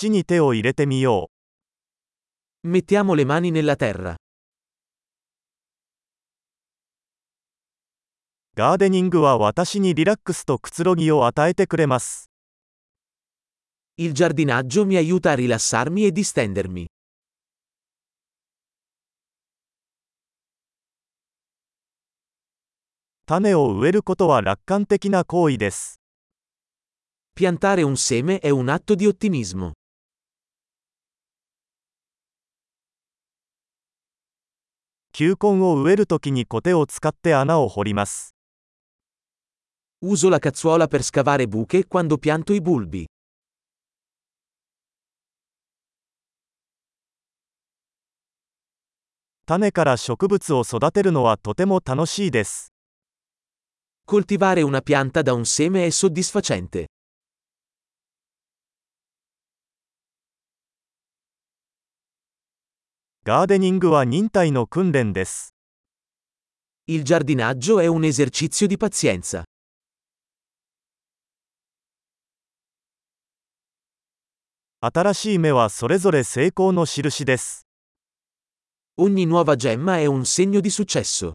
土に手を入れてみよ Mettiamo le mani nella terra. う。ガーデニングは私にリラックスとくつろぎを与えてくれます。 Il giardinaggio mi aiuta a rilassarmi e distendermi. 種を植えることは楽観的な行為です。 Piantare un seme è un atto di ottimismo. 球根を植えるときにコテを使って穴を掘ります。Uso la cazzuola per scavare buche quando pianto i bulbi. 種から植物を育てるのはとても楽しいです。Coltivare una pianta da un seme è soddisfacente. ガーデニングは忍耐の訓練です。Il giardinaggio è un esercizio di pazienza. 新しい芽はそれぞれ成功の印です。Ogni nuova gemma è un segno di successo.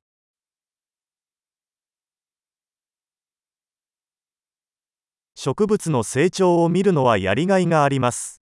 植物の成長を見るのはやりがいがあります。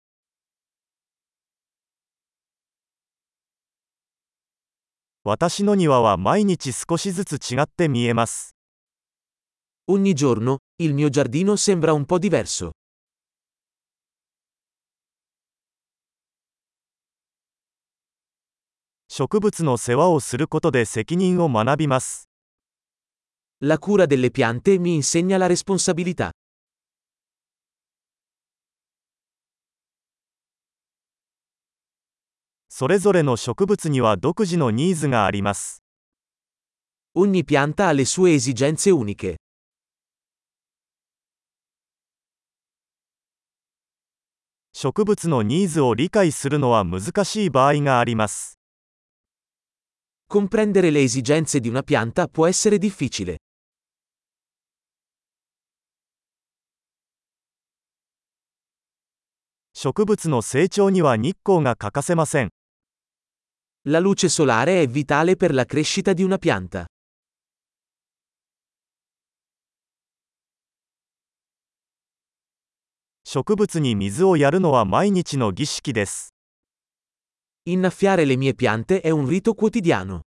私の庭は毎日少しずつ違って見えます。Ogni giorno, il mio giardino sembra un po' diverso. 植物の世話をすることで責任を学びます。La cura delle piante mi insegna la responsabilità. それぞれの植物には独自のニーズがあります。Ogni pianta ha le sue esigenze uniche. 植物のニーズを理解するのは難しい場合があります。Comprendere le esigenze di una pianta può essere difficile. 植物の成長には日光が欠かせません。La luce solare è vitale per la crescita di una pianta. 植物に水をやるのは毎日の儀式です。 Innaffiare le mie piante è un rito quotidiano.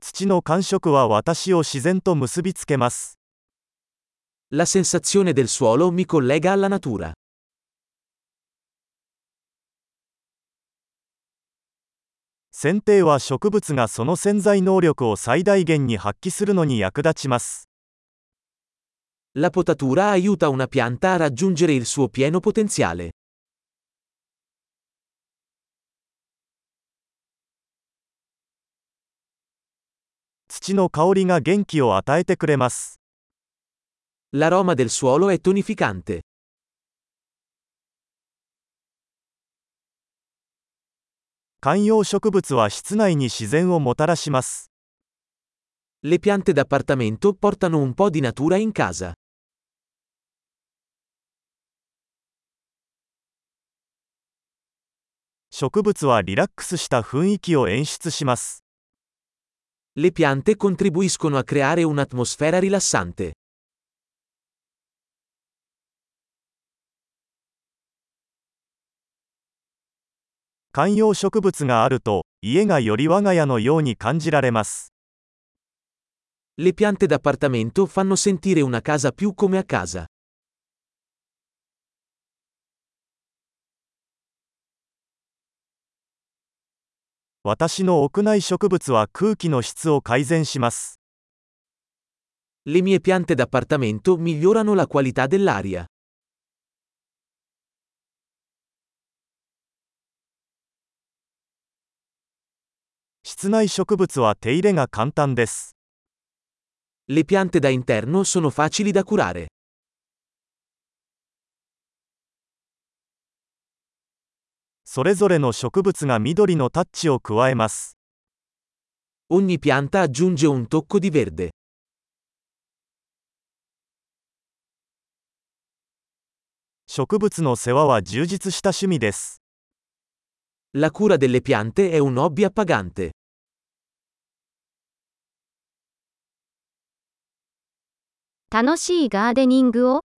土の感触は私を自然と結びつけます。 La sensazione del suolo mi collega alla natura. 剪定は植物がその潜在能力を最大限に発揮するのに役立ちます。La potatura aiuta una pianta a raggiungere il suo pieno potenziale. 土の香りが元気を与えてくれます。L'aroma del suolo è tonificante. 観葉植物は室内に自然をもたらします。 Le piante d'appartamento portano un po' di natura in casa. 植物はリラックスした雰囲気を演出します。 Le piante contribuiscono a creare un'atmosfera rilassante. 観葉植物があると、家がより我が家のように感じられます。Le piante d'appartamento fanno sentire una casa più come a casa. 私の屋内植物は空気の質を改善します。Le mie piante d'appartamento migliorano la qualità dell'aria. 室内植物は手入れが簡単です。Le piante da interno sono facili da curare. それぞれの植物が緑のタッチを加えます。Ogni pianta aggiunge un tocco di verde. 植物の世話は充実した趣味です。La cura delle piante è un hobby appagante. 楽しいガーデニングを？